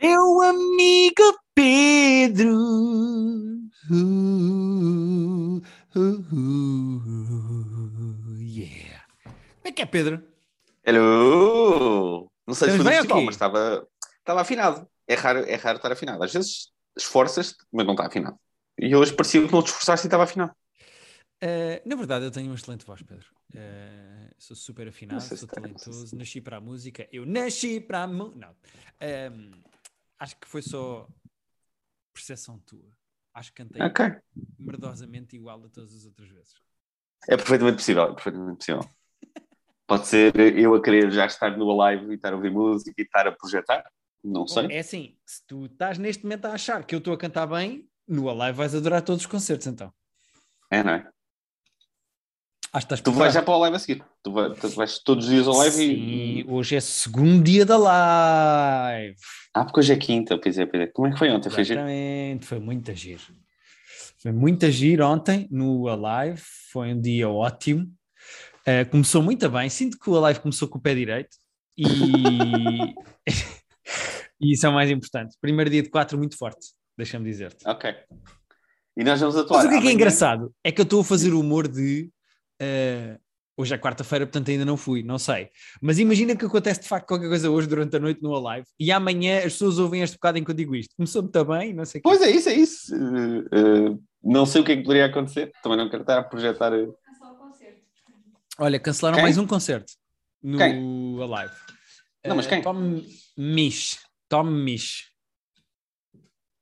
Meu amigo Pedro. Uh, uh, uh, yeah. Como é que é, Pedro? Hello! Não sei se Estamos foi ou festival, quê? mas estava, estava afinado. É raro, é raro estar afinado. Às vezes esforças-te, mas não está afinado. E hoje parecia que não te esforçaste e estava afinado. Uh, na verdade, eu tenho uma excelente voz, Pedro. Uh, sou super afinado, se sou talentoso, se- nasci para a música. Eu nasci para a música. Não. Um, acho que foi só percepção tua. Acho que cantei Ok. merdosamente igual a todas as outras vezes. É perfeitamente possível, é perfeitamente possível. Pode ser eu a querer já estar no live e estar a ouvir música e estar a projetar. Não Bom, sei. é assim, se tu estás neste momento a achar que eu estou a cantar bem, no Alive vais adorar todos os concertos, então. É, não é? Estás Tu vais já para o live a seguir. Tu vai- tu vais, todos os dias ao live Sim, e. hoje é segundo dia da live. Ah, porque hoje é quinta, pois é, pois é. Como é que foi ontem? Foi giro? Exatamente, foi muito giro. Foi muito agir ontem no Alive, foi um dia ótimo. Uh, começou muito bem, sinto que o Alive começou com o pé direito e, e isso é o mais importante. Primeiro dia de quatro muito forte, deixa-me dizer-te. Ok. E nós vamos atuar. Mas o que é que é engraçado? É que eu estou a fazer o humor de. Eh, hoje é quarta-feira, portanto ainda não fui, não sei. Mas imagina que acontece de facto qualquer coisa hoje durante a noite no Alive e amanhã as pessoas ouvem este bocado enquanto eu digo isto. Começou muito bem, não sei. Pois é, isso, é isso. Uh, uh, não sei o que é que poderia acontecer. Também não quero estar a projetar. uh, Cancela o concerto. Olha, cancelaram Quem? mais um concerto no Quem? Alive. Não, mas quem? Tom Misch. Tom Misch.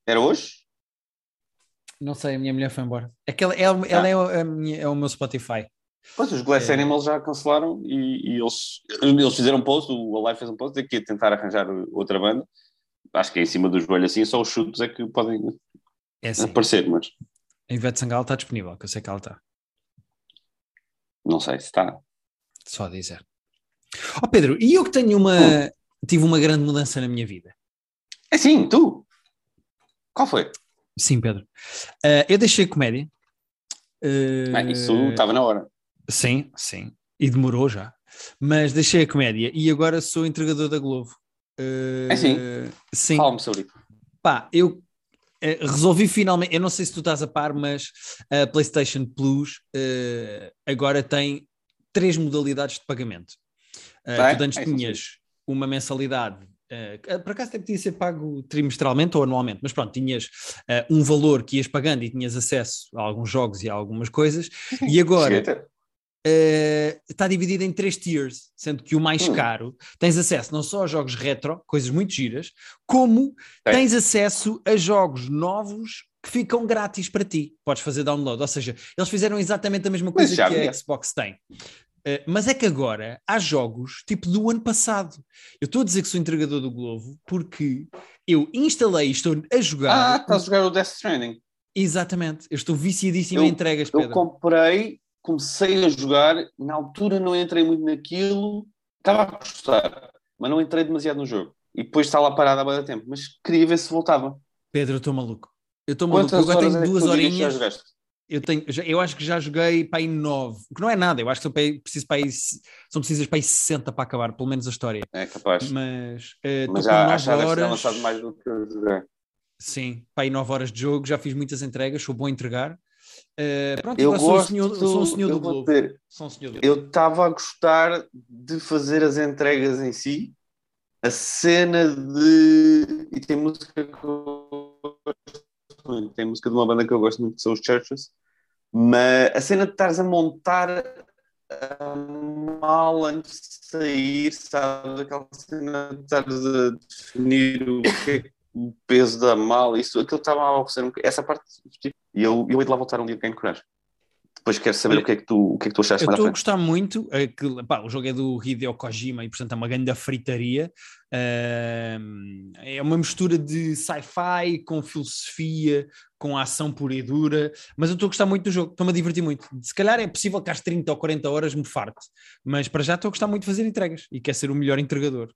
Era hoje? Não sei, a minha mulher foi embora. Aquela, ela ela Ah. é, o- a minha- é o meu Spotify. Pois, os Glass É. Animals já cancelaram e, e eles, eles fizeram um post, o Alive fez um post, de que ia tentar arranjar outra banda. Acho que é em cima do joelho assim, só os chutes é que podem É assim. aparecer, mas A Ivete Sangalo está disponível, que eu sei que ela está. não sei se está. Só a dizer. Ó Pedro, e eu que tenho uma. Tive uma grande mudança na minha vida. É sim, tu! Qual foi? Sim, Pedro. Eh, eu deixei a comédia. Eh, Bem, isso estava na hora. Sim, sim. E demorou já. Mas deixei a comédia e agora sou entregador da Globo. Eh, É sim? Sim. Fala-me sobre isso. Pá, eu eh, resolvi finalmente. Eu não sei se tu estás a par, mas a PlayStation Plus eh, agora tem três modalidades de pagamento. Eh, Tem? tu antes É, tinhas uma mensalidade. eh, por acaso até podia ser pago trimestralmente ou anualmente, mas pronto, tinhas eh, um valor que ias pagando e tinhas acesso a alguns jogos e a algumas coisas, e agora Eh, está dividido em três tiers, sendo que o mais Hum. caro tens acesso não só a jogos retro, coisas muito giras, como tens acesso a jogos novos que ficam grátis para ti. Podes fazer download, ou seja, eles fizeram exatamente a mesma coisa que a. Xbox tem. Eh, mas é que agora há jogos tipo do ano passado. Eu estou a dizer que sou entregador do Globo porque eu instalei e estou a jogar. Ah, estás a jogar o Death Stranding. Exatamente, eu estou viciadíssimo Eu- em entregas, Eu Pedro. comprei, comecei a jogar, na altura não entrei muito naquilo, estava a gostar, mas não entrei demasiado no jogo. E depois está lá parado há muito tempo, mas queria ver se voltava. Pedro, eu estou maluco. Eu estou maluco. Eu agora tenho é duas horinhas. Eu, tenho, eu acho que já joguei para aí 9, o que não é nada, eu acho que são, para aí- preciso para aí, são precisas para aí 60 para acabar, pelo menos a história. É capaz. Mas estou Mas já, 9 acho que já deve lançado mais do que sim, para aí 9 horas de jogo, já fiz muitas entregas, sou bom a entregar. Eh, pronto, Eu agora sou, gosto, senhor, sou um senhor eu do Globo. dizer, um senhor do eu estava a gostar de fazer as entregas em si, a cena de. E tem música que eu gosto muito, tem música de uma banda que eu gosto muito, que são os Churches, mas a cena de estares a montar a mala antes de sair, sabes? Aquela cena de estares a definir o que é que- o peso da mala, isso, aquilo estava a oferecer essa parte. tipo, E eu, eu hei de lá voltar um dia ganho coragem. Depois quero saber Olha, o que é que tu, o que é que tu achaste Eu estou a gostar muito, é que, pá, o jogo é do Hideo Kojima e portanto é uma grande fritaria. É uma mistura de sci-fi com filosofia, com ação pura e dura, mas eu estou a gostar muito do jogo, estou-me a divertir muito. Se calhar é possível que às 30 ou 40 horas me farte, mas para já estou a gostar muito de fazer entregas e quer ser o melhor entregador.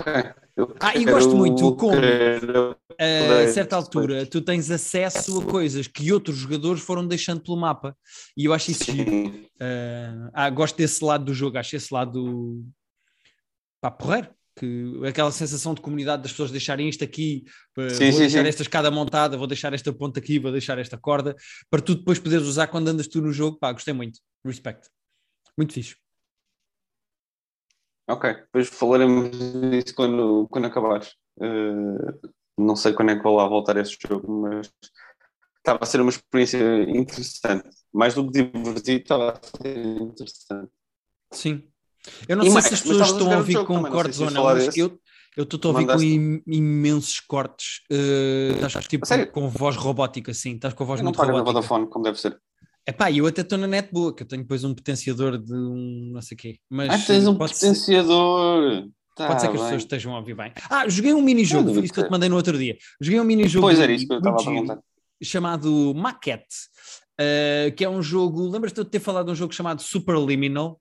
Ok. Eu Ah, e gosto muito como- quero- A certa altura, tu tens acesso a coisas que outros jogadores foram deixando pelo mapa e eu acho isso giro. Sim. Ah, gosto desse lado do jogo, acho esse lado pá, porreiro. que aquela sensação de comunidade das pessoas deixarem isto aqui, uh, Sim, vou sim, deixar sim. esta escada montada, vou deixar esta ponta aqui, vou deixar esta corda, para tu depois poderes usar quando andas tu no jogo. Pá, gostei muito. Respect. Muito fixe. Ok, depois falaremos disso quando, quando acabares. Eh, não sei quando é que vou lá voltar a esse jogo, mas estava a ser uma experiência interessante. Mais do que divertido, estava a ser interessante. Sim. Eu não E sei mais, se as pessoas estão a ouvir com também, não cortes se ou não, mas eu estou a ouvir com im- imensos cortes. Uh, estás tipo com voz robótica, sim. Estás com a voz Eu não muito pago na robótica. Vodafone, como deve ser. Epá, eu até estou na net boa, que eu tenho depois um potenciador de um não sei quê. Mas Ah, tens um pode ser- potenciador. Tá Pode ser que as bem. pessoas estejam a ouvir bem. Ah, joguei um mini-jogo, foi isso que eu te mandei no outro dia. Joguei um mini-jogo Pois era isso que eu estava a perguntar. chamado Maquette, uh, que é um jogo. Lembras-te de ter falado de um jogo chamado Superliminal?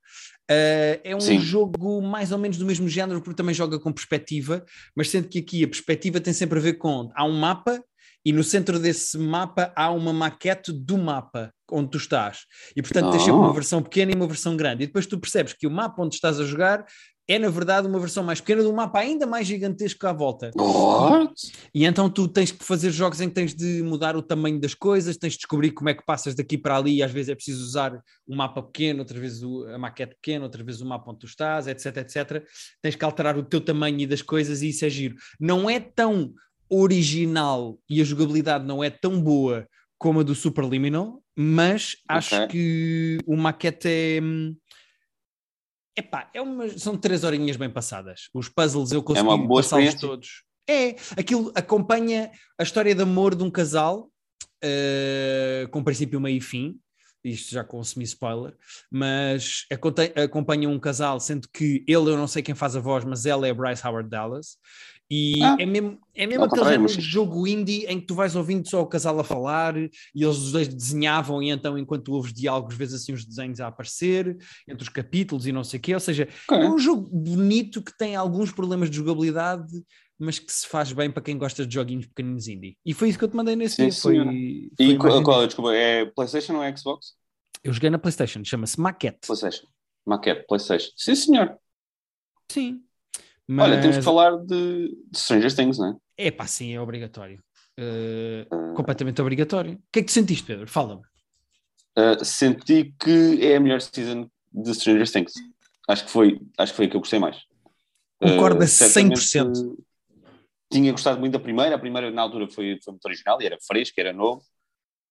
Uh, é um Sim. jogo mais ou menos do mesmo género, porque também joga com perspectiva, mas sendo que aqui a perspectiva tem sempre a ver com. Há um mapa e no centro desse mapa há uma maquete do mapa onde tu estás. E portanto tens sempre Ah. uma versão pequena e uma versão grande. E depois tu percebes que o mapa onde estás a jogar é, na verdade, uma versão mais pequena de um mapa ainda mais gigantesco à volta. What? E então tu tens que fazer jogos em que tens de mudar o tamanho das coisas, tens de descobrir como é que passas daqui para ali, e às vezes é preciso usar um mapa pequeno, outra vez o- a maquete pequena, outra vez o mapa onde tu estás, etc, etc. Tens que alterar o teu tamanho e das coisas e isso é giro. Não é tão original e a jogabilidade não é tão boa como a do Superliminal, mas acho Ok. que o maquete é... hum, Epá, é uma, são três horinhas bem passadas. Os puzzles eu consegui É uma boa passá-los todos. É, aquilo acompanha a história de amor de um casal, eh, com princípio, meio e fim. Isto já com semi-spoiler, mas acompanha um casal, sendo que ele eu não sei quem faz a voz, mas ela é a Bryce Howard Dallas. E Ah, é mesmo, é mesmo ao aquele género de jogo indie em que tu vais ouvindo só o casal a falar e eles os dois desenhavam, e então, enquanto ouves diálogos, vês assim os desenhos a aparecer entre os capítulos e não sei o quê. Ou seja, Ok. é um jogo bonito que tem alguns problemas de jogabilidade, mas que se faz bem para quem gosta de joguinhos pequeninos indie. E foi isso que eu te mandei nesse Sim, dia. Foi, foi E qual, qual desculpa, é PlayStation ou é Xbox? Eu joguei na PlayStation, chama-se Maquette. PlayStation. Maquette, PlayStation. Sim, senhor. Sim. Olha, temos que Mas- falar de, de Stranger Things, não é? É pá, sim, é obrigatório. Uh, Ah. completamente obrigatório. O que é que tu sentiste, Pedro? Fala-me. Uh, senti que é a melhor season de Stranger Things. Acho que foi, acho que foi a que eu gostei mais. Concordo a Uh, certamente 100%. Tinha gostado muito da primeira. A primeira, na altura, foi, foi muito original e era fresco, era novo.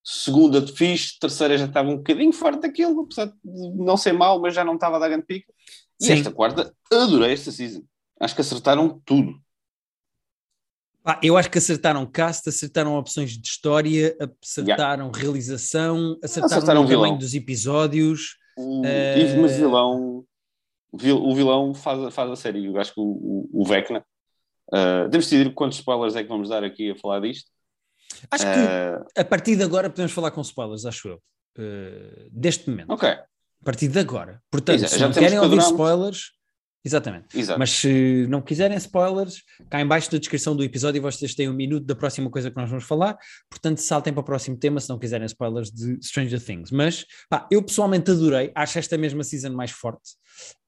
Segunda, fixe. Terceira, já estava um bocadinho farto daquilo, apesar de não ser mau, mas já não estava a dar grande pica. E Sim. esta quarta, adorei esta season. Acho que acertaram tudo. Pá, eu acho que acertaram cast, acertaram opções de história, acertaram realização, acertaram, Acertaram o vilão. tamanho dos episódios. O, Eh, e- mas vilão, vil- o vilão faz, faz a série. Eu acho que o, o, o Vecna. Uh, temos de decidir quantos spoilers é que vamos dar aqui a falar disto. Acho que Uh, a partir de agora podemos falar com spoilers, acho eu. Uh, deste momento. ok, A partir de agora. Portanto, Exato, se não querem ouvir spoilers, exatamente. exato. Mas se não quiserem spoilers, cá em baixo na descrição do episódio vocês têm um minuto da próxima coisa que nós vamos falar. Portanto, saltem para o próximo tema se não quiserem spoilers de Stranger Things. Mas pá, eu pessoalmente adorei, acho esta mesma season mais forte.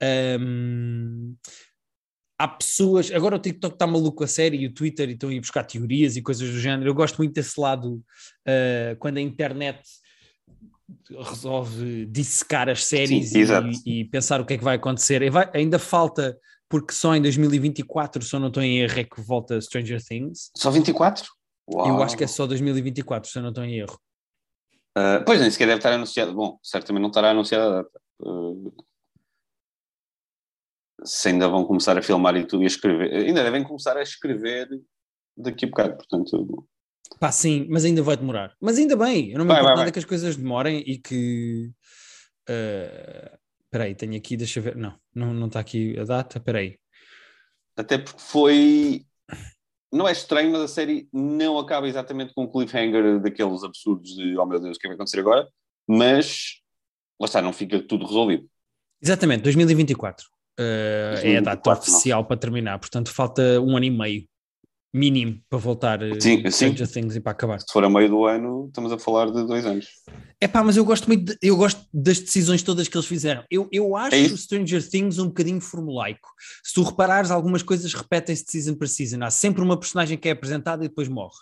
Ahm, há pessoas, agora o TikTok está maluco a sério e o Twitter e estão a ir buscar teorias e coisas do género. Eu gosto muito desse lado ah, quando a internet resolve dissecar as séries Sim, e, e pensar o que é que vai acontecer. Vai- ainda falta, porque só em 2024, se eu não estou em erro, é que volta Stranger Things. Só 24? Uau. Eu acho que é só 2024, se eu não estou em erro. Uh, pois nem sequer deve estar anunciado. Bom, certamente não estará anunciada a data. Uh, se ainda vão começar a filmar e tudo e a escrever. Ainda devem começar a escrever daqui a bocado. Portanto, Pá, sim, mas ainda vai demorar. Mas ainda bem, eu não me Vai, importo vai, nada vai. que as coisas demorem e que. eh, Espera aí, tenho aqui, deixa eu ver. Não, não, não está aqui a data. Espera aí. até porque foi. Não é estranho, mas a série não acaba exatamente com um cliffhanger daqueles absurdos de oh meu Deus, o que é que vai acontecer agora? Mas lá está, não fica tudo resolvido. Exatamente, 2024. Eh, é a data 2024, oficial para terminar, portanto falta um ano e meio. Mínimo para voltar Sim, uh, sim. Stranger Things e para acabar. Se for a meio do ano, estamos a falar de dois anos. É pá, mas eu gosto muito, de- eu gosto das decisões todas que eles fizeram. Eu, eu acho É isso. Stranger Things um bocadinho formulaico. Se tu reparares, algumas coisas repetem-se de season para season. Há sempre uma personagem que é apresentada e depois morre.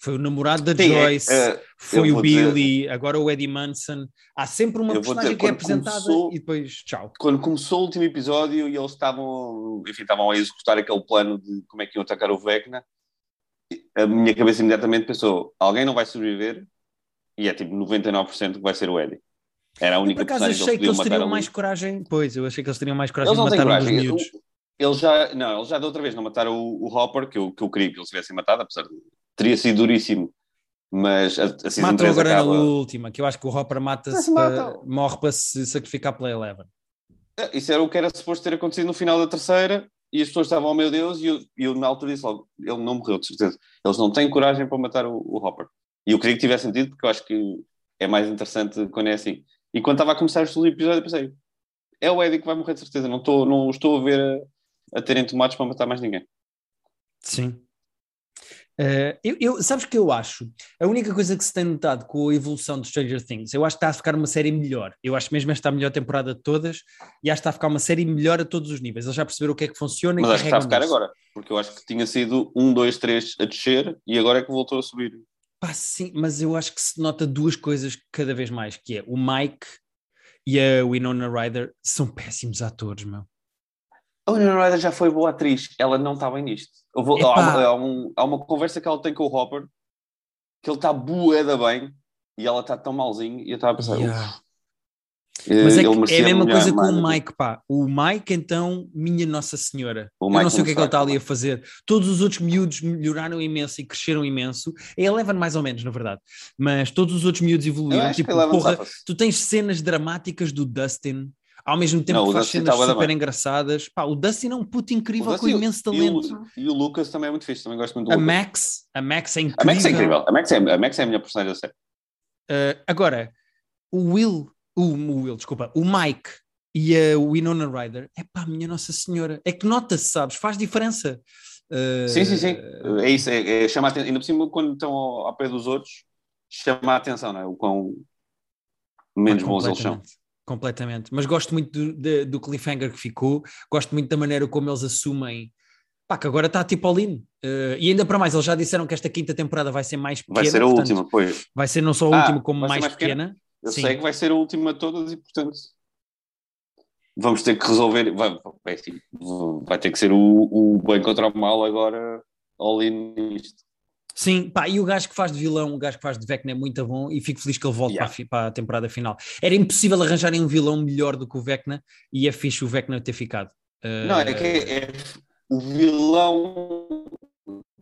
Foi o namorado da Sim, é, Joyce, eh, foi o vou dizer- Billy, agora o Eddie Manson. Há sempre uma personagem dizer, que é apresentada começou- e depois tchau. quando começou o último episódio e eles estavam, enfim, estavam a executar aquele plano de como é que iam atacar o Vecna, a minha cabeça imediatamente pensou: alguém não vai sobreviver e é tipo 99% que vai ser o Eddie. Era a Eu, por única acaso que achei que eles teriam mais coragem. Pois, eu achei que eles teriam mais coragem Eles de matar coragem. miúdos. Eles já, não, eles já da outra vez não mataram o, o Hopper, que eu, que eu queria que eles tivessem matado, apesar de teria sido duríssimo. Mas a, a Season Matam 3 agora acaba... na última, que eu acho que o Hopper mata-se, para- morre para se sacrificar pela Eleven. É, Isso era o que era suposto ter acontecido no final da terceira e as pessoas estavam, oh meu Deus, e eu, e eu na altura disse logo, ele não morreu, de certeza. Eles não têm coragem para matar o, o Hopper. E eu queria que tivesse sentido, porque eu acho que é mais interessante quando é assim. E quando estava a começar o segundo episódio, eu pensei, é o Eddie que vai morrer de certeza, não estou, não estou a ver a, a terem tomates para matar mais ninguém. Sim. Eh, eu, eu- sabes o que eu acho? A única coisa que se tem notado com a evolução de Stranger Things, eu acho que está a ficar uma série melhor. Eu acho mesmo esta a melhor temporada de todas e acho que está a ficar uma série melhor a todos os níveis. Eles já perceberam o que é que funciona Mas e acho que está a ficar nisso. agora, porque eu acho que tinha sido um, dois, três a descer e agora é que voltou a subir. Pá, sim, mas eu acho que se nota duas coisas cada vez mais, que é o Mike e a Winona Ryder são péssimos atores, meu. A Winona Ryder já foi boa atriz, ela não está bem nisto. Eu vou- há, uma, há um- há uma conversa que ela tem com o Hopper que ele está bueda bem e ela está tão malzinho e eu estava a pensar, Yeah. "Uf, eh, Mas é, é a mesma coisa com o Mike, pá. O Mike, então, minha Nossa Senhora. O eu Mike não sei o que é que ele está ali a fazer. Todos os outros miúdos melhoraram imenso e cresceram imenso. A Eleven, mais ou menos, na verdade. Mas todos os outros miúdos evoluíram. Tipo, porra, tu tens cenas dramáticas do Dustin. Ao mesmo tempo Não, que faz cenas super bem. engraçadas. Pá, o Dustin é um puto incrível com imenso e o- talento. E o Lucas também é muito fixe, também gosto muito do A Lucas. Max, a Max é A incrível. Max é incrível, a Max é, a Max é a minha personagem da série. Uh, agora, o Will, o, o Will, desculpa, o Mike e a Winona Ryder, é pá, minha Nossa Senhora, é que nota-se, sabes, faz diferença. Uh, Sim, sim, sim. É isso, é, é, chama a atenção. Ainda por cima, quando estão ao, ao pé dos outros, chama a atenção, não é? O quão menos bons eles são. Completamente. Mas gosto muito do, de- do cliffhanger que ficou, gosto muito da maneira como eles assumem. Pá, que agora está tipo all in. Uh, e ainda para mais, eles já disseram que esta quinta temporada vai ser mais pequena. Vai ser a portanto, última, pois. Vai ser não só a Ah, última, como vai mais, mais pequena? pequena. Eu Sim. sei que vai ser a última de todas e, portanto, vamos ter que resolver. Vai, é assim, vai ter que ser o, o bem contra o mal agora, all in nisto. Sim, pá, e o gajo que faz de vilão, o gajo que faz de Vecna é muito bom e fico feliz que ele volte Yeah. para, a fi- para a temporada final. Era impossível arranjarem um vilão melhor do que o Vecna e é fixe o Vecna ter ficado. Não, é que é, é o vilão,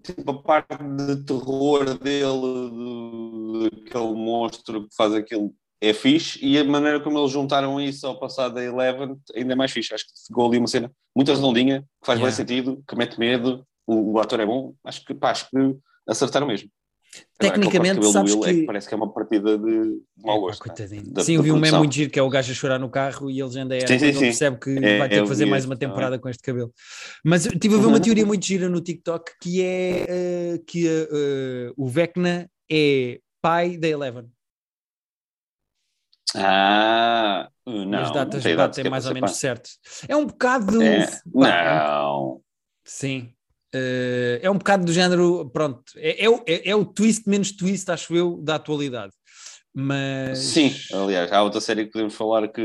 tipo, a parte de terror dele, daquele monstro que faz aquilo, é fixe, e a maneira como eles juntaram isso ao passado da Eleven ainda é mais fixe. Acho que ficou ali uma cena muito redondinha, que faz Yeah. bem sentido, que mete medo, o, o ator é bom, acho que, pá, acho que acertaram mesmo. Agora, aquele Tecnicamente, do sabes Will é que- parece que é uma partida de, mau É, gosto. né? coitadinho. Da- sim, da eu vi um meme muito giro que é o gajo a chorar no carro e eles ainda é Sim, sim, sim. percebe que É, vai ter que fazer vi mais uma temporada com este cabelo. Mas estive a ver uma teoria muito gira no TikTok que é eh, que eh, o Vecna é pai da Eleven. Ah, não. e as datas não tem datas batem que é mais ou menos certo. É um bocado. É, pá, não. Sim. Eh, é um bocado do género, pronto, é, é, o- é- é o twist menos twist, acho eu, da atualidade. Mas Sim, aliás, há outra série que podemos falar que.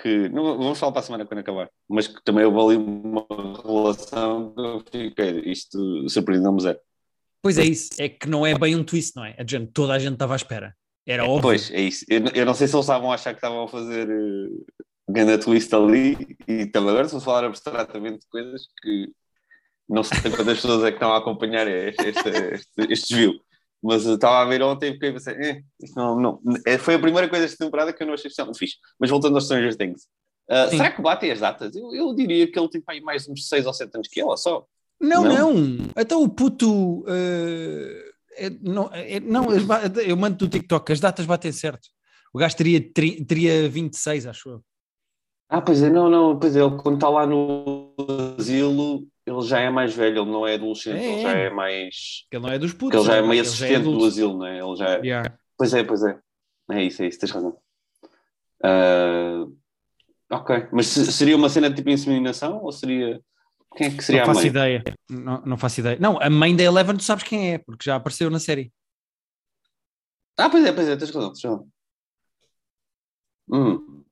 que não, vamos falar para a semana quando acabar, mas que também houve ali uma relação que eu fiquei. Isto surpreendeu-me zero. pois é isso, é que não é bem um twist, não é? É de género, toda a gente estava à espera. Era óbvio. Pois, é isso. Eu, eu não sei se eles estavam a achar que estavam a fazer uh, grande twist ali e também agora se falar abstratamente de coisas que não sei quantas pessoas é que estão a acompanhar este, este, este, este desvio. Mas estava a ver ontem e fiquei a pensar, eh, não, não. É, Foi a primeira coisa desta temporada que eu não achei especialmente fixe. Mas voltando aos Stranger Things. Uh, será que batem as datas? Eu, eu diria que ele tem aí mais uns 6 ou 7 anos que ela só. Não, não, Não? Então o puto. eh, é- não, é- não, eu mando do TikTok, as datas batem certo. O gajo teria, tri- teria 26, acho eu. Ah, pois é, não, não, pois é, ele quando está lá no asilo, ele já é mais velho, ele não é adolescente, É, ele já é. é mais. Ele não é dos putos. Ele já é ele meio já assistente do adulto. asilo, não é? Ele já é. Yeah. Pois é, pois é. É isso, é isso, tens razão. Ah, ok, mas se- seria uma cena de tipo inseminação ou seria. Quem é que seria Não a faço mãe? ideia. Não, não faço ideia. Não, a mãe da Eleven tu sabes quem é, porque já apareceu na série. Ah, pois é, pois é, tens razão, tens razão. Hum,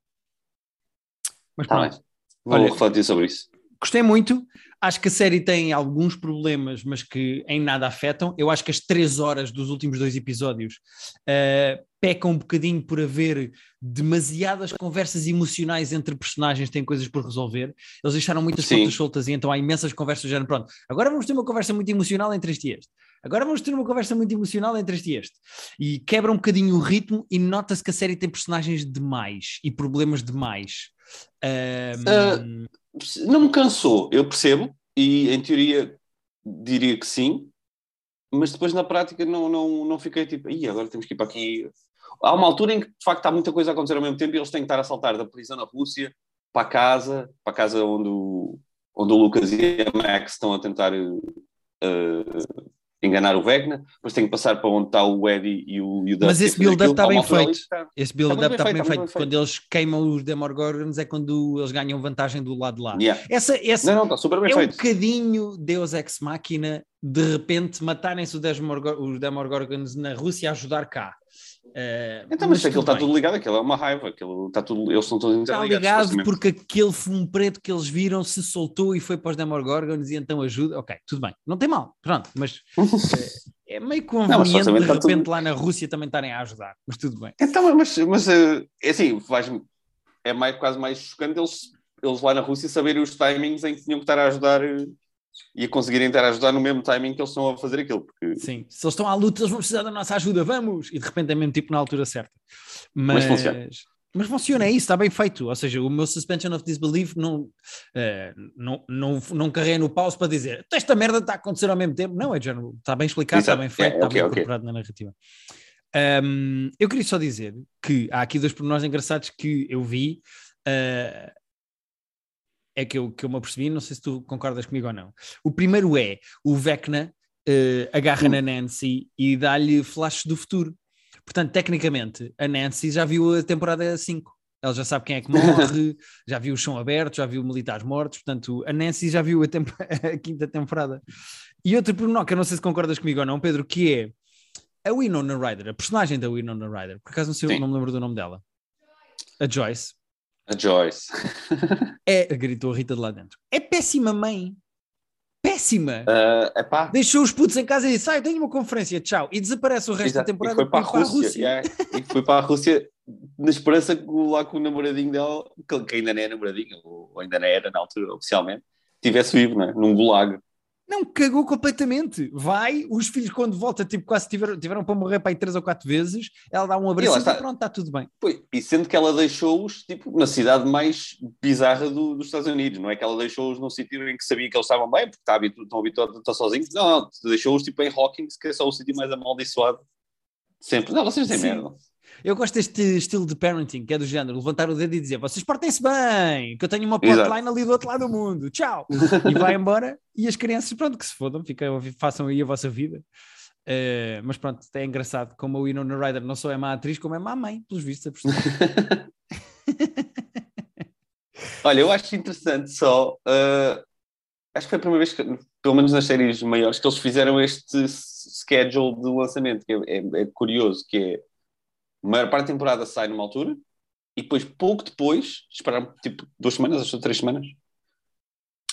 Mas tá pronto. bem. Vou Olha- refletir sobre isso. Gostei muito. Acho que a série tem alguns problemas, mas que em nada afetam. Eu acho que as três horas dos últimos dois episódios uh, pecam um bocadinho por haver demasiadas conversas emocionais entre personagens que têm coisas por resolver. Eles deixaram muitas Sim. pontas soltas e então há imensas conversas do género. Pronto, agora vamos ter uma conversa muito emocional entre este e este. Agora vamos ter uma conversa muito emocional entre este e este. E quebra um bocadinho o ritmo e nota-se que a série tem personagens demais e problemas demais. Um, Não me cansou, eu percebo, e em teoria diria que sim, mas depois na prática não, não, não fiquei tipo, Ih, agora temos que ir para aqui. Há uma altura em que de facto há muita coisa a acontecer ao mesmo tempo e eles têm que estar a saltar da prisão na Rússia para casa, para casa onde o, onde o Lucas e a Max estão a tentar uh, enganar o Vecna, depois têm que passar para onde está o Eddie e o, e o Mas esse build-up está Há uma bem altura ali feito. está- Esse build-up Está bem bem feito, feito. está muito Quando eles queimam os Demogorgons é quando eles ganham vantagem do lado de lá. Yeah. Essa, essa Não, não, está super bem é um feito. bocadinho Deus Ex Machina de repente matarem-se os Demogorgons na Rússia a ajudar cá. Eh, Então, mas, aquilo tudo está tudo ligado, aquilo é uma raiva, aquilo está tudo, eles são todos Está interligados. ligado supostamente. porque aquele fumo preto que eles viram se soltou e foi para os Demogorgons e então ajuda. Ok, tudo bem, não tem mal, pronto, mas eh, é meio mas conveniente de supostamente está repente tudo- lá na Rússia também estarem a ajudar, mas tudo bem. Então, mas, mas eh, é assim, é mais, quase mais chocante eles, eles lá na Rússia saberem os timings em que tinham que estar a ajudar eh, e a conseguirem estar a ajudar no mesmo timing que eles estão a fazer aquilo. Porque, Sim, se eles estão à luta, eles vão precisar da nossa ajuda, vamos! E de repente é mesmo tipo na altura certa. Mas Mas, funciona. mas funciona, é isso, está bem feito. Ou seja, o meu suspension of disbelief não, eh, não, não, não carrei no pause para dizer esta merda está a acontecer ao mesmo tempo. Não, é já está bem explicado, está bem feito, É, está ok, bem incorporado na narrativa. Um, eu queria só dizer que há aqui dois pormenores engraçados que eu vi. eh, é que eu, que eu me apercebi, não sei se tu concordas comigo ou não. O primeiro é o Vecna eh, agarra na Nancy e dá-lhe flashes do futuro. Portanto, tecnicamente, a Nancy já viu a temporada 5. Ela já sabe quem é que morre, já viu o chão aberto, já viu militares mortos. Portanto, a Nancy já viu a, tempo- a quinta temporada. E outro pormenor, que eu não sei se concordas comigo ou não, Pedro, que é a Winona Ryder, a personagem da Winona Ryder. Por acaso não, sei, não me lembro do nome dela. A Joyce. A Joyce. É, gritou a Rita de lá dentro. É péssima mãe. Péssima. Uh, epá, Deixou os putos em casa e disse: Ah, eu tenho uma conferência, tchau. E desaparece o resto exato, da e temporada foi para a para Rússia. yeah, e foi para a Rússia na esperança que lá com o namoradinho dela, que, ainda não é namoradinho, ou ainda não era na altura oficialmente, estivesse vivo, não é? num gulag. Não, cagou completamente. Vai, os filhos, quando volta, tipo, quase tiveram, tiveram para morrer para aí três ou quatro vezes. Ela dá um abraço e, está. pronto, está tudo bem. Foi, e sendo que ela deixou-os tipo, na cidade mais bizarra do- dos Estados Unidos, não é que ela deixou-os num sítio em que sabia que eles estavam bem, porque está habitu- estão habituados a estar sozinhos. Não, não, deixou-os tipo, em Hawkins, que é só o sítio mais amaldiçoado sempre. Não, vocês têm Sim. merda. Eu gosto deste estilo de parenting, que é do género, levantar o dedo e dizer, vocês portem-se bem, que eu tenho uma plotline ali do outro lado do mundo, tchau. e vai embora, e as crianças, pronto, que se fodam, façam aí a vossa vida. Eh, mas pronto, é engraçado como a Winona Ryder não só é má atriz, como é má mãe, pelos vistos. Olha, eu acho interessante só. uh, acho que foi a primeira vez que, pelo menos nas séries maiores, que eles fizeram este schedule de lançamento, que é, é- é curioso, que é a maior parte da temporada sai numa altura e depois, pouco depois, esperaram tipo duas semanas, que três semanas,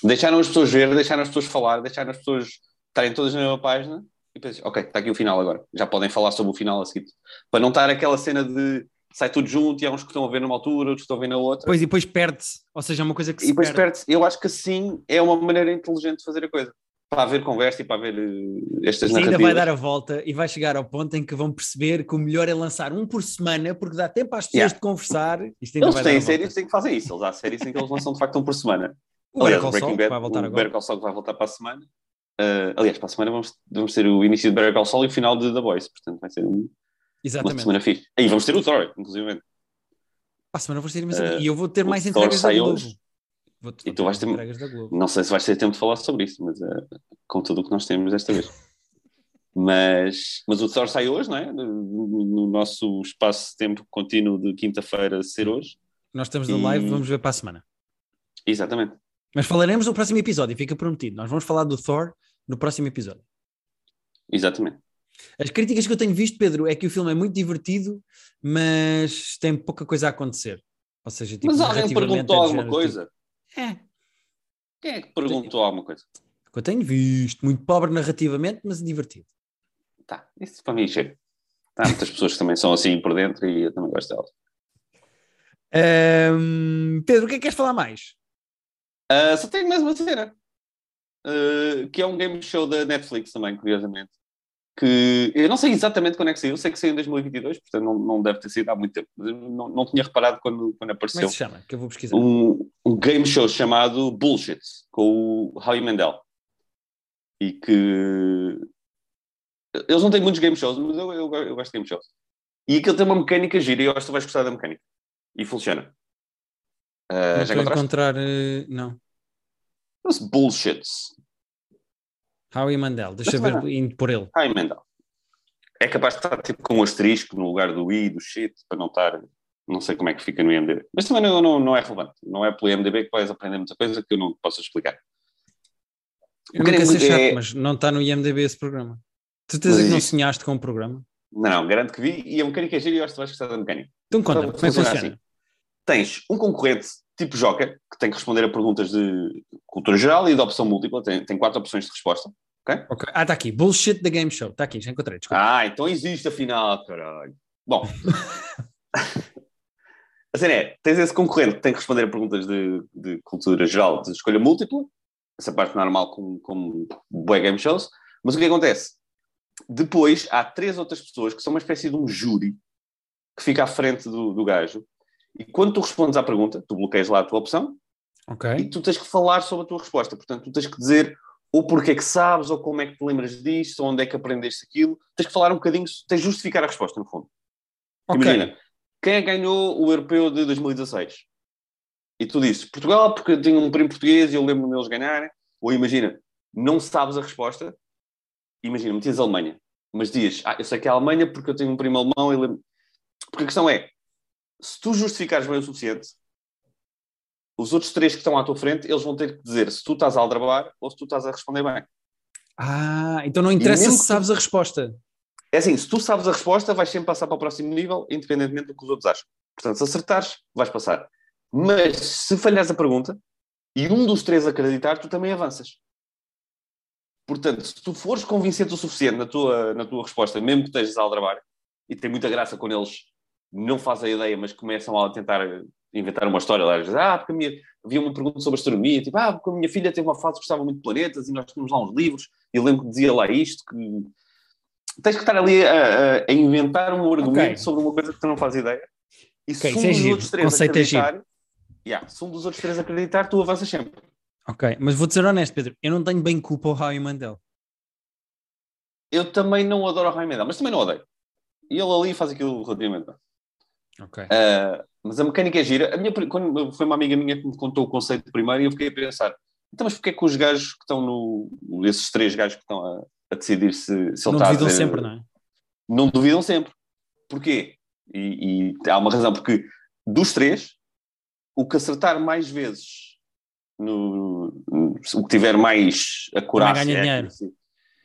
deixaram as pessoas ver, deixaram as pessoas falar, deixaram as pessoas estarem todas na mesma página e depois, ok, está aqui o final agora. Já podem falar sobre o final a seguir. Para não estar aquela cena de sai tudo junto e há uns que estão a ver numa altura, outros que estão a ver na outra. Depois, e depois perde-se, ou seja, é uma coisa que E se depois perde. perde Eu acho que assim é uma maneira inteligente de fazer a coisa. Para haver conversa e para haver eh, estas ainda narrativas. vai dar a volta e vai chegar ao ponto em que vão perceber que o melhor é lançar um por semana, porque dá tempo às pessoas Yeah. de conversar. Isto ainda Eles têm séries em que fazem isso. Eles há séries em que eles lançam de facto um por semana. O aliás, o Breaking Bad, vai voltar o. Better Call Saul vai voltar para a semana. Eh, aliás, para a semana vamos, vamos ter o início de Better Call Saul e o final de The Boys. Portanto, vai ser um- uma semana fixe. Aí vamos ter o Thor, inclusive. Para a semana vou ter imensa- Eh, E eu vou ter mais entregas hoje. Vou-te E tu vais ter- entregas da Globo. Não sei se vais ter tempo de falar sobre isso, mas é, com tudo o que nós temos desta vez. Mas, mas o Thor sai hoje, não é? No, no nosso espaço-tempo contínuo de quinta-feira ser hoje. Nós estamos no E- live, vamos ver para a semana. Exatamente. Mas falaremos no próximo episódio, fica prometido. Nós vamos falar do Thor no próximo episódio. Exatamente. As críticas que eu tenho visto, Pedro, é que o filme é muito divertido, mas tem pouca coisa a acontecer. Ou seja, tipo, mas alguém perguntou é de alguma género, coisa? tipo, é, Quem é que perguntou alguma coisa? que eu tenho visto. Muito pobre narrativamente, mas divertido. Tá, isso para mim chega. Há muitas pessoas que também são assim por dentro e eu também gosto delas. Ahm, Pedro, o que é que queres falar mais? Ah, só tenho mais uma cena. Ah, que é um game show da Netflix também, curiosamente. Que eu não sei exatamente quando é que saiu, sei que saiu em 2022, portanto não, não deve ter sido há muito tempo. Mas eu não, não tinha reparado quando, quando Como é apareceu. que se chama? Que eu vou pesquisar. um, um game show chamado Bullshit, com o Howie Mandel. E que. Eles não têm muitos game shows, mas eu, eu, eu gosto de game shows. E aquilo tem uma mecânica gira e eu acho que tu vais gostar da mecânica. E funciona. Ah, Não já encontrar. eh, não. Bullshits. Howie Mandel, deixa eu Mas ver indo por ele. Howie Mandel. É capaz de estar tipo com um asterisco no lugar do i, do shit, para não estar. Não sei como é que fica no IMDb. Mas também não, não, não é relevante. Não é pelo IMDb que vais aprender muita coisa que eu não posso explicar. Eu não quero ser É- chato, mas não está no IMDB esse programa. Certeza Mas que não sonhaste com o programa? Não, não, garanto que vi e a mecânica é gira e eu acho que tu vais gostar da mecânica. Então conta, Então, como é que funciona funciona? assim. Tens um concorrente tipo Joker, que tem que responder a perguntas de cultura geral e de opção múltipla, tem, tem quatro opções de resposta. Ok. Ah, está aqui. Bullshit da Game Show. Está aqui, já encontrei. Desculpa. Ah, então existe afinal, caralho. Bom. a cena é, tens esse concorrente que tem que responder a perguntas de, de cultura geral, de escolha múltipla, essa parte normal como, como bué game shows, mas o que acontece? Depois há três outras pessoas que são uma espécie de um júri que fica à frente do, do gajo e quando tu respondes à pergunta, tu bloqueias lá a tua opção ok. e tu tens que falar sobre a tua resposta. Portanto, tu tens que dizer ou porque é que sabes, ou como é que te lembras disto, ou onde é que aprendeste aquilo. Tens que falar um bocadinho, tens de justificar a resposta, no fundo. Ok. Imagina, quem é que ganhou o Europeu de 2016? E tu dizes, Portugal, porque eu tinha um primo português e eu lembro-me deles ganharem. Ou imagina, não sabes a resposta. Imagina, metias a Alemanha. Mas dizes, ah, eu sei que é a Alemanha porque eu tenho um primo alemão e lembro... Porque a questão é, se tu justificares bem o suficiente, os outros três que estão à tua frente, eles vão ter que dizer se tu estás a aldrabar ou se tu estás a responder bem. Ah, então não interessa se sabes a resposta. É assim, se tu sabes a resposta, vais sempre passar para o próximo nível, independentemente do que os outros acham. Portanto, se acertares, vais passar. Mas se falhares a pergunta e um dos três acreditar, tu também avanças. Portanto, se tu fores convincente o suficiente na tua, na tua resposta, mesmo que estejas a aldrabar, e tem muita graça quando eles não fazem a ideia, mas começam a tentar inventar uma história lá, dizem, ah, porque a minha... havia uma pergunta sobre astronomia, tipo, ah, porque a minha filha teve uma fase que gostava muito de planetas e nós tínhamos lá uns livros, e eu lembro que dizia lá isto, que tens que estar ali a, a- inventar um argumento Ok. sobre uma coisa que tu não fazes ideia. E Ok, se um é dos giro. outros três Conceito é acreditar, yeah, se um dos outros três acreditar, tu avanças sempre. Ok, mas vou-te ser honesto, Pedro. Eu não tenho bem culpa ao Howie Mandel. Eu também não adoro o Ryan Mandel, mas também não odeio. E ele ali faz aquilo relativamente bem. Ok. Ah, mas a mecânica é gira. A minha, quando foi uma amiga minha que me contou o conceito primeiro e eu fiquei a pensar, então, mas porquê é que os gajos que estão no. esses três gajos que estão a, a decidir se, se ele não está a duvidam dizer- sempre, não é? não duvidam sempre. Porquê? E, e há uma razão, porque dos três, o que acertar mais vezes, no, no- o que tiver mais acurácia... ganha é dinheiro.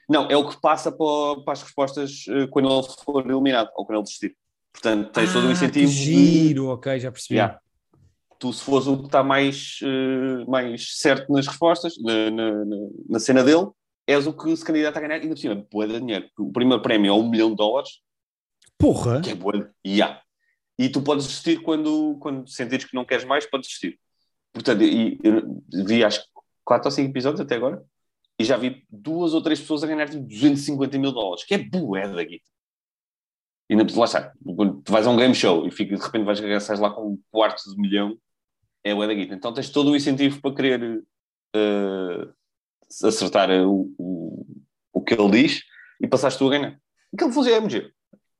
Não, é o que passa para, para as respostas eh, quando ele for eliminado, ou quando ele desistir. Portanto, tens todo o Ah, incentivo que de- giro, ok, já percebi. Yeah. Tu, se fores o que está mais, eh, mais certo nas respostas, na, na, na- na cena dele, és o que se candidata a ganhar, ainda por cima, boa de dinheiro. O primeiro prémio é um milhão de dólares, Porra! que é boa. Yeah. E tu podes desistir quando, quando sentires que não queres mais, podes desistir. Portanto, e, eu vi acho que 4 ou 5 episódios até agora e já vi duas ou três pessoas a ganhar tipo, 250 mil dólares, que é bué da guita. E ainda, lá está, quando tu vais a um game show e fica, de repente vais sais lá com um quarto de milhão, é bué da guita. Então tens todo o incentivo para querer eh, acertar o, o, o que ele diz e passaste tu a ganhar. Aquilo funciona é muito giro.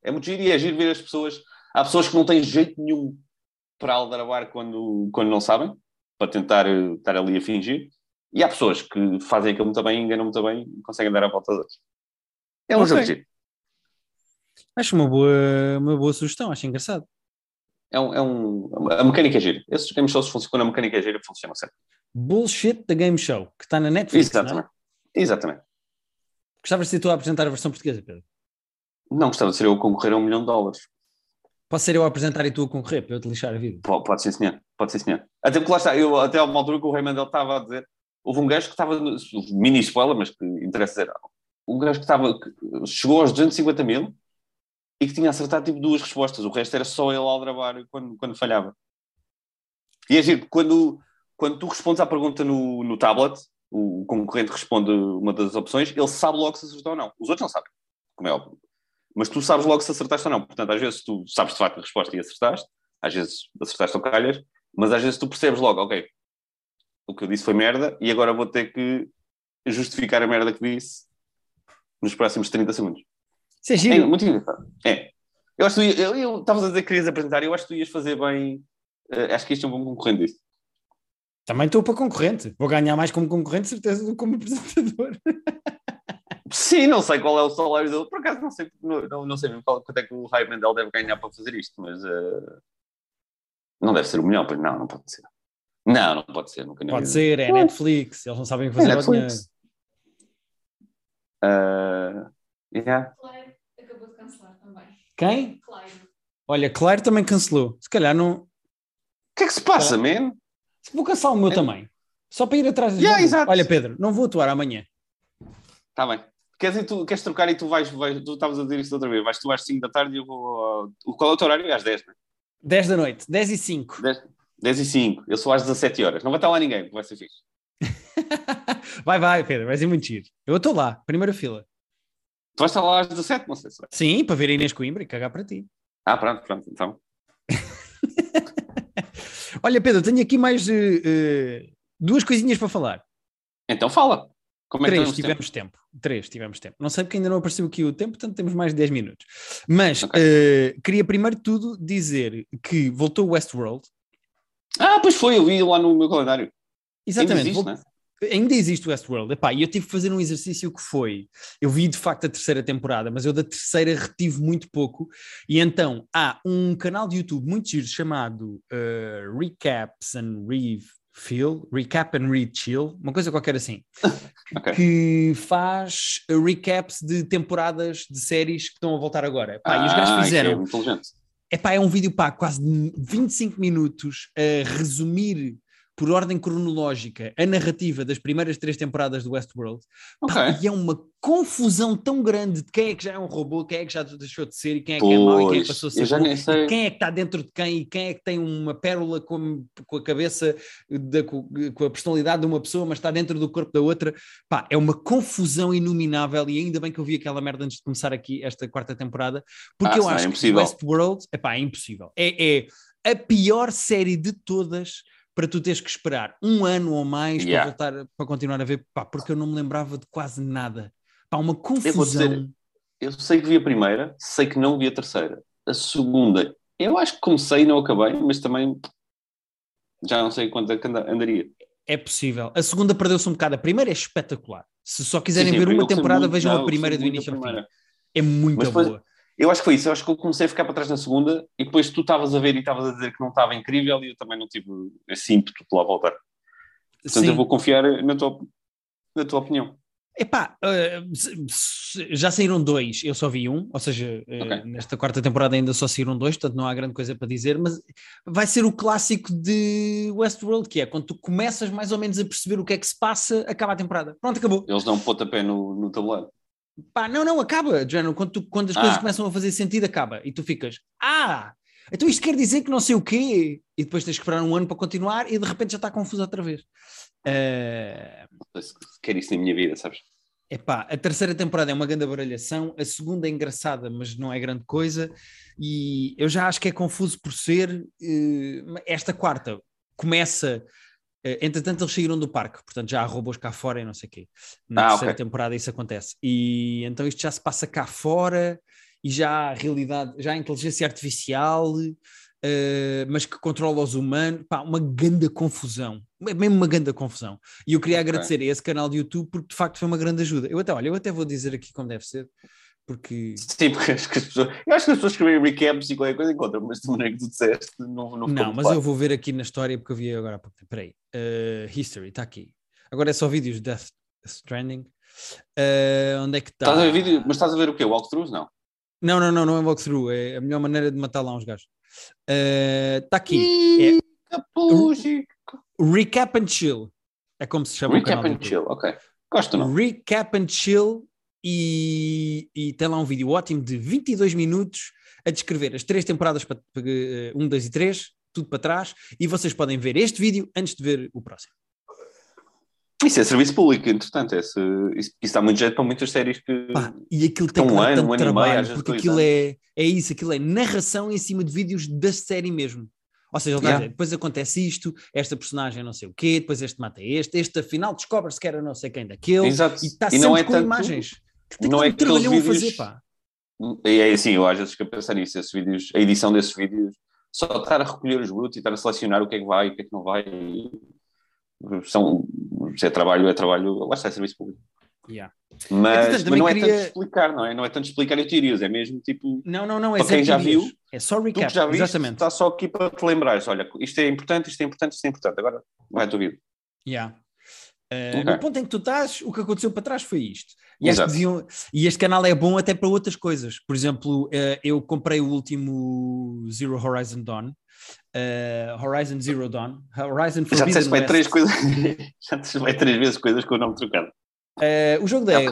É muito giro e é giro ver as pessoas. Há pessoas que não têm jeito nenhum para aldrabar quando, quando não sabem, para tentar uh, estar ali a fingir. E há pessoas que fazem aquilo muito bem, enganam muito bem e conseguem dar a volta a dois. É um Ok. jogo giro. Acho uma boa, uma boa sugestão, acho engraçado. É um, é um, a mecânica é gira. Esses game shows funcionam quando a mecânica é gira, funcionam sempre. Bullshit da Game Show, que está na Netflix. É? Exatamente. Exatamente. Gostavas de ser tu a apresentar a versão portuguesa, Pedro? Não gostava de ser eu a concorrer a um milhão de dólares. Posso ser eu a apresentar e tu a concorrer para eu te lixar a vida? Pode, pode ser senhor. Pode ser senhor. Até porque lá está, eu, até a uma altura que o Mandel estava a dizer, houve um gajo que estava, mini spoiler, mas que interessa dizer, um gajo que estava, que chegou aos 250 mil e que tinha acertado tipo duas respostas, o resto era só ele a aldrabar quando, quando falhava. E é giro, quando, quando tu respondes à pergunta no, no tablet, o concorrente responde uma das opções, ele sabe logo se acertou ou não. Os outros não sabem, como é óbvio. Mas tu sabes logo se acertaste ou não. Portanto, às vezes tu sabes de facto a resposta e acertaste, às vezes acertaste ou calhas, mas às vezes tu percebes logo, ok, o que eu disse foi merda e agora vou ter que justificar a merda que disse nos próximos 30 segundos. Isso é É giro. muito engraçado. É. Eu acho que tu ia- eu, estavas a dizer que querias apresentar, eu acho que tu ias fazer bem. eh, acho que este é um bom concorrente disso. Também estou para concorrente. Vou ganhar mais como concorrente, certeza, do que como apresentador. Sim, não sei qual é o salário dele, por acaso não sei, não, não, não sei mesmo qual, quanto é que o Rai Mendel deve ganhar para fazer isto, mas eh, não deve ser um milhão, pois não, não pode ser. Não, não pode ser, nunca Pode ser, é Netflix, eles não sabem o que É fazer dinheiro. Netflix. Eh, yeah. Claro, acabou de cancelar também. Quem? Claro. Olha, Claire também cancelou. Se calhar não. O que é que se passa, man? Vou cancelar o meu também. Só para ir atrás das Yeah, exato. Olha, Pedro, não vou atuar amanhã. Está bem. Queres, tu, queres trocar e tu vais, vais tu estavas a dizer isso outra vez, vais tu às 5 da tarde e eu vou. qual é o teu horário? Às 10, né? 10 da noite, 10 e 5. 10, 10 e 5, eu sou às 17 horas. Não vai estar lá ninguém, vai ser fixe. vai, vai, Pedro, vai ser muito giro. Eu estou lá, primeira fila. Tu vais estar lá às 17, não sei se vai. Sim, para ver a Inês Coimbra e cagar para ti. Ah, pronto, pronto, então. Olha, Pedro, tenho aqui mais eh, eh, duas coisinhas para falar. Então fala. Como é que Três, tivemos tempo. Três, tivemos tempo. Não sei porque ainda não apareceu aqui o tempo, portanto temos mais de 10 minutos. Mas Ok. eh, queria primeiro de tudo dizer que voltou o Westworld. Ah, pois foi, eu vi lá no meu calendário. Exatamente. Existe, vol- né? Ainda existe o Westworld. Epá, e eu tive que fazer um exercício que foi. Eu vi de facto a terceira temporada, mas eu da terceira retive muito pouco. E então há um canal de YouTube muito giro chamado eh, Recaps and Refill, Recap and Rechill, uma coisa qualquer assim, Ok. que faz recaps de temporadas de séries que estão a voltar agora. Pá, e os Ah, gajos É fizeram. Epá, é um vídeo pá, quase de 25 minutos a resumir por ordem cronológica a narrativa das primeiras três temporadas do Westworld. Ok. Pá, e é uma confusão tão grande de quem é que já é um robô, quem é que já deixou de ser e quem é que é mau e quem é que Pois, passou a ser bom, quem é que está dentro de quem e quem é que tem uma pérola com, com a cabeça, da, com, a personalidade de uma pessoa, mas está dentro do corpo da outra. Pá, é uma confusão inominável e ainda bem que eu vi aquela merda antes de começar aqui esta quarta temporada, porque Ah, eu é acho que impossível. Westworld epá, é impossível. É, é a pior série de todas para tu teres que esperar um ano ou mais Yeah. para voltar para continuar a ver, pá, porque eu não me lembrava de quase nada. Pá, uma confusão. dizer- Eu sei que vi a primeira, sei que não vi a terceira. A segunda, eu acho que comecei e não acabei, mas também já não sei quanto é que andaria. É possível. A segunda perdeu-se um bocado. A primeira é espetacular. Se só quiserem Sim, sim, ver eu uma temporada, muito- vejam não, a eu primeira do início ao fim. É muito Mas depois- boa. Eu acho que foi isso, eu acho que eu comecei a ficar para trás na segunda e depois tu estavas a ver e estavas a dizer que não estava incrível e eu também não tive esse ímpeto de lá voltar. Portanto, Sim. eu vou confiar na tua, na tua opinião. Epá, se- já saíram dois, eu só vi um, ou seja, uh, Ok. nesta quarta temporada ainda só saíram dois, portanto não há grande coisa para dizer, mas vai ser o clássico de Westworld, que é quando tu começas mais ou menos a perceber o que é que se passa, acaba a temporada. Pronto, acabou. Eles dão um pontapé no, no tabuleiro. Pá, não, não, acaba, Jano, quando, tu- quando as coisas Ah. começam a fazer sentido, acaba. E tu ficas, ah, então isto quer dizer que não sei o quê, e depois tens que esperar um ano para continuar e de repente já está confuso outra vez. Uh, quero isso na minha vida, sabes? Epá, a terceira temporada é uma grande baralhação, a segunda é engraçada, mas não é grande coisa, e eu já acho que é confuso por ser. eh, esta quarta começa. Eh, entretanto, eles saíram do parque, portanto já há robôs cá fora e não sei o quê. Na Ah, terceira ok. temporada isso acontece. E então isto já se passa cá fora e já há realidade, já há inteligência artificial. uh, mas que controla os humanos. Pá, uma grande confusão. É mesmo uma grande confusão. E eu queria Ok. agradecer a esse canal de YouTube porque de facto foi uma grande ajuda. Eu até, olha, eu até vou dizer aqui como deve ser, porque. Sim, porque acho que as pessoas, eu acho que as pessoas escrevem recaps e qualquer coisa encontram, mas de maneira que tu disseste, não, não Não, mas claro. eu vou ver aqui na história porque eu vi agora há pouco tempo. Peraí. Uh, history, está aqui. Agora é só vídeos de Death Stranding. Uh, onde é que está? Estás a ver vídeo, mas estás a ver o quê? Walkthroughs? Não. Não, não, não, não é walkthrough. É a melhor maneira de matar lá uns gajos. Está aqui. Ih, capuchi. Recap and Chill. É como se chama Recap and chill, ok. Gosto não. Recap and Chill. E, e tem lá um vídeo ótimo de 22 minutos a descrever as três temporadas, para, 1, 2 e 3, tudo para trás. E vocês podem ver este vídeo antes de ver o próximo. Isso é serviço público, entretanto. Esse, isso, isso dá muito jeito para muitas séries que. Pá, e aquilo tem Um ano, tanto um ano e meio, trabalho, às vezes porque dois aquilo é, é isso, aquilo é narração em cima de vídeos da série mesmo. Ou seja, Yeah. dizer, depois acontece isto, esta personagem não sei o quê, depois este mata este, este afinal descobre-se que era não sei quem daquele, Exato. e está E sempre é com tanto- imagens. Que tem não é trabalhão aqueles a fazer, vídeos- pá. E é assim, eu às vezes fico a pensar nisso, esses vídeos, a edição desses vídeos, só estar a recolher os brutos e estar a selecionar o que é que vai e o que é que não vai. São, se é trabalho, é trabalho, lá está, é serviço público. Yeah. Mas, Entretanto, mas não é queria- tanto explicar, não é? Não é tanto explicar em teorias, é mesmo tipo, Não, não, não, é quem já viu, É só recap, que já viste, exatamente. está só aqui para te lembrares, olha, isto é importante, isto é importante, isto é importante, agora vai a tua vida. Yeah. Uh. No ponto em que tu estás, o que aconteceu para trás foi isto. E, deviam- e este canal é bom até para outras coisas. Por exemplo, uh, eu comprei o último Zero Horizon Dawn. uh, Horizon Zero Dawn. Horizon Já disseste bem três coisas, já disseste bem três vezes coisas com o nome trocado. O jogo da Já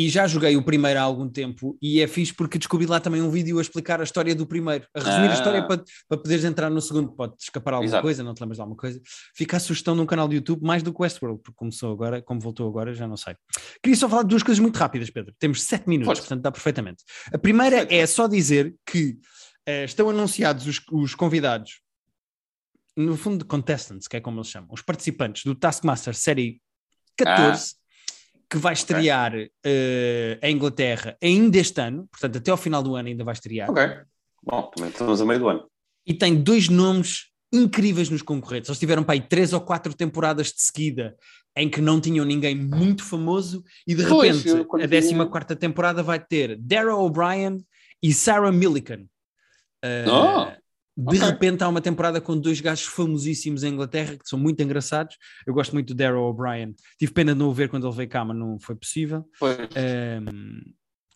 E já joguei o primeiro há algum tempo e é fixe porque descobri lá também um vídeo a explicar a história do primeiro, a resumir a Ah. história para, para poderes entrar no segundo. Pode escapar alguma Exato. coisa, não te lembras de alguma coisa. Fica a sugestão num canal do YouTube mais do que Westworld, porque começou agora, como voltou agora, já não sei. Queria só falar de duas coisas muito rápidas, Pedro. Temos sete minutos, Força. portanto dá perfeitamente. A primeira é só dizer que eh, estão anunciados os, os convidados, no fundo, contestants, que é como eles chamam, os participantes do Taskmaster Série 14 que vai estrear eh, em Inglaterra ainda este ano, portanto, até ao final do ano ainda vai estrear, Ok. Bom, também estamos a meio do ano. e tem dois nomes incríveis nos concorrentes. Eles tiveram para aí três ou quatro temporadas de seguida em que não tinham ninguém muito famoso, e de Pois, repente a vi- 14 quarta temporada vai ter Dara O'Brien e Sarah Millican. Eh, Oh, de ok. repente há uma temporada com dois gajos famosíssimos em Inglaterra que são muito engraçados. Eu gosto muito do Darrow O'Brien. Tive pena de não o ver quando ele veio cá, mas não foi possível. Um,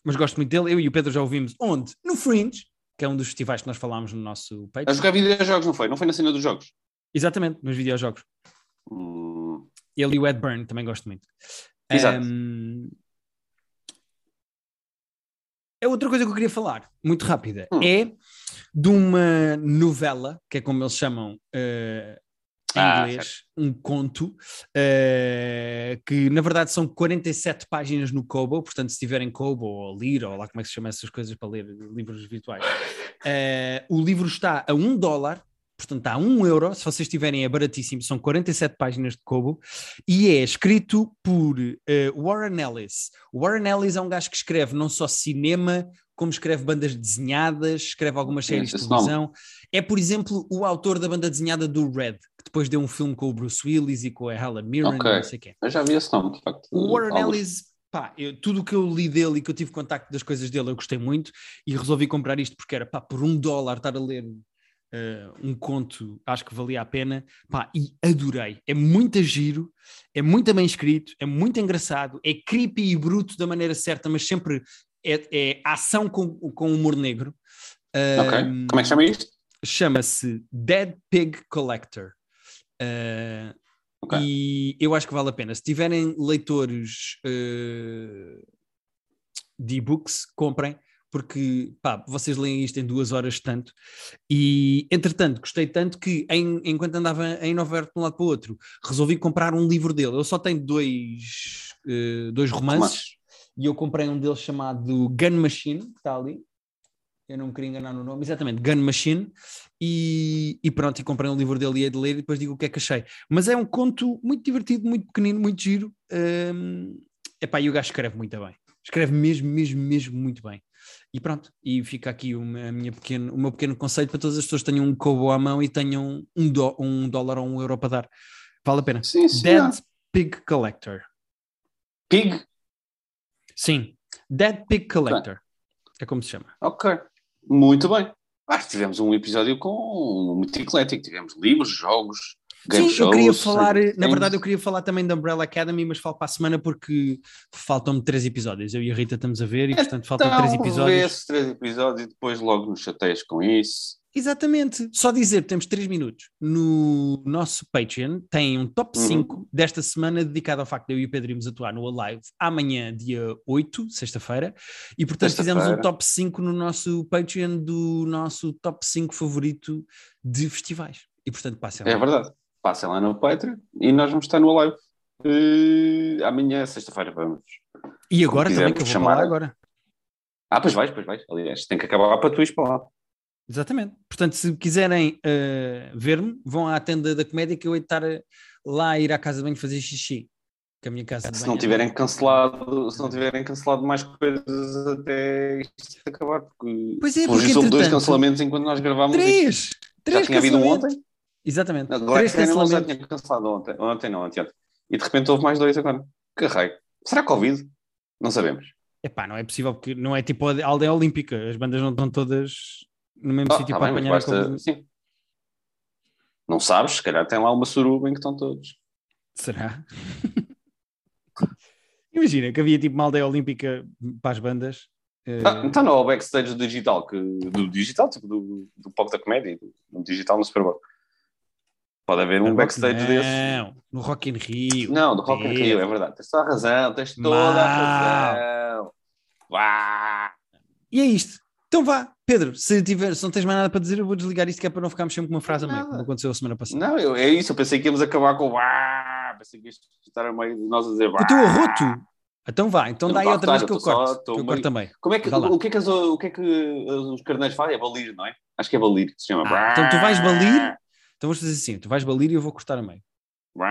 mas gosto muito dele. Eu e o Pedro já ouvimos onde? No Fringe, que é um dos festivais que nós falámos no nosso page. A jogar videojogos, não foi? Não foi na cena dos jogos? Exatamente, nos videojogos. Hum, Ele e o Ed Byrne também gosto muito. Exato. Um, a outra coisa que eu queria falar, muito rápida, Hum. é de uma novela, que é como eles chamam eh, em Ah, inglês, um conto, eh, que na verdade são 47 páginas no Kobo, portanto se tiverem Kobo ou Lira, ou lá como é que se chama essas coisas para ler livros virtuais, eh, o livro está a um dólar, portanto está a um euro, se vocês tiverem é baratíssimo, são 47 páginas de Kobo, e é escrito por eh, Warren Ellis. O Warren Ellis é um gajo que escreve não só cinema, como escreve bandas desenhadas, escreve algumas séries de televisão. É, por exemplo, o autor da banda desenhada do Red, que depois deu um filme com o Bruce Willis e com a Helen Mirren Ok. e não sei o quê. eu já vi esse nome, de facto. O Warren. Ellis, pá, eu- tudo o que eu li dele e que eu tive contacto das coisas dele, eu gostei muito e resolvi comprar isto porque era, pá, por um dólar estar a ler eh, um conto, acho que valia a pena, pá, e adorei. É muito giro, é muito bem escrito, é muito engraçado, é creepy e bruto da maneira certa, mas sempre é, é ação com, com humor negro. Ok. Como é que chama isto? Chama-se Dead Pig Collector. Uh, Ok. E eu acho que vale a pena. Se tiverem leitores uh, de e-books, comprem, porque pá, vocês leem isto em duas horas tanto. E entretanto, gostei tanto que em- enquanto andava em Nova Iorque de um lado para o outro, resolvi comprar um livro dele. Eu só tenho dois, uh, dois Romances. E eu comprei um deles chamado Gun Machine, que está ali. Eu não me queria enganar no nome, exatamente, Gun Machine, e, e pronto, e comprei um livro dele e ia de ler e depois digo o que é que achei. Mas é um conto muito divertido, muito pequenino, muito giro. Hum, epá, e o gajo escreve muito bem. Escreve mesmo, mesmo, mesmo muito bem. E pronto, e fica aqui uma, a minha pequeno, o meu pequeno conceito para todas as pessoas que tenham um cobo à mão e tenham um, dó- um dólar ou um euro para dar. Vale a pena. Sim, sim. Dead Pig Collector. Pig? Sim, Dead Pig Collector. É como se chama. Ok. Muito bem. Ah, tivemos um episódio com muito eclético. Tivemos livros, jogos, game Sim, shows. eu queria falar, na games. verdade, eu queria falar também da Umbrella Academy, mas falo para a semana porque faltam-me três episódios. Eu e a Rita estamos a ver e, portanto, faltam Então, três vê episódios. esses três episódios e depois logo nos chateias com isso. Exatamente. Só dizer, temos três minutos. No nosso Patreon tem um top Uhum. 5 desta semana dedicado ao facto de eu e o Pedro irmos atuar no Alive amanhã, dia 8, sexta-feira. E portanto fizemos um top 5 no nosso Patreon do nosso top 5 favorito de festivais. E portanto passem lá. É verdade. Passem lá no Patreon e nós vamos estar no live. Eh, amanhã, sexta-feira, vamos. E agora também, que eu vou chamar. agora. Ah, pois vais, pois vais. Aliás, tem que acabar para tu ires para lá. Exatamente. Portanto, se quiserem eh, ver-me, vão à tenda da comédia que eu hei de estar eh, lá a ir à casa de banho fazer xixi. Que a minha casa Se não é- tiverem cancelado, se não tiverem cancelado mais coisas até isto acabar, porque Pois é, porque houve dois cancelamentos enquanto nós gravámos isto. Três! Já Três tinha havido um cancelamentos. ontem? Exatamente. Não, Três Black Animals já cancelamentos. tinha cancelado ontem. Ontem não, anteontem. E de repente houve mais dois agora. Que raio. Será Covid? Não sabemos. Epá, não é possível porque não é tipo a aldeia olímpica. As bandas não estão todas no mesmo Ah, sítio tá para bem, apanhar a basta... Covid. Sim. Não sabes, se calhar tem lá uma suruba em que estão todos. Será? Imagina que havia tipo uma aldeia olímpica para as bandas. eh, Ah, então não, o backstage do digital, que, do digital, tipo do, do palco da comédia, do, do digital no Super Bowl. Pode haver um backstage não, desses. no Rock in Rio. Não, do Rock in. Rio, é verdade. Tens toda a razão, tens toda a razão. Uau! E é isto. Então vá, Pedro, se, tiver, se não tens mais nada para dizer, eu vou desligar isto que é para não ficarmos sempre com uma frase a meio, como aconteceu a semana passada. Não, eu, é isso, eu pensei que íamos acabar com uau! Pensei que isto estar meio de nós a dizer uau! O teu arroto! Então vá, então Eu dá aí outra vez que eu eu corto. só- que eu corto também. Como é que, lá. o, que é que as- o que é que os carneiros fazem? É balir, não é? Acho que é balir que se chama. Ah, então tu vais balir, então vamos fazer assim, tu vais balir e eu vou cortar a meio. Uau!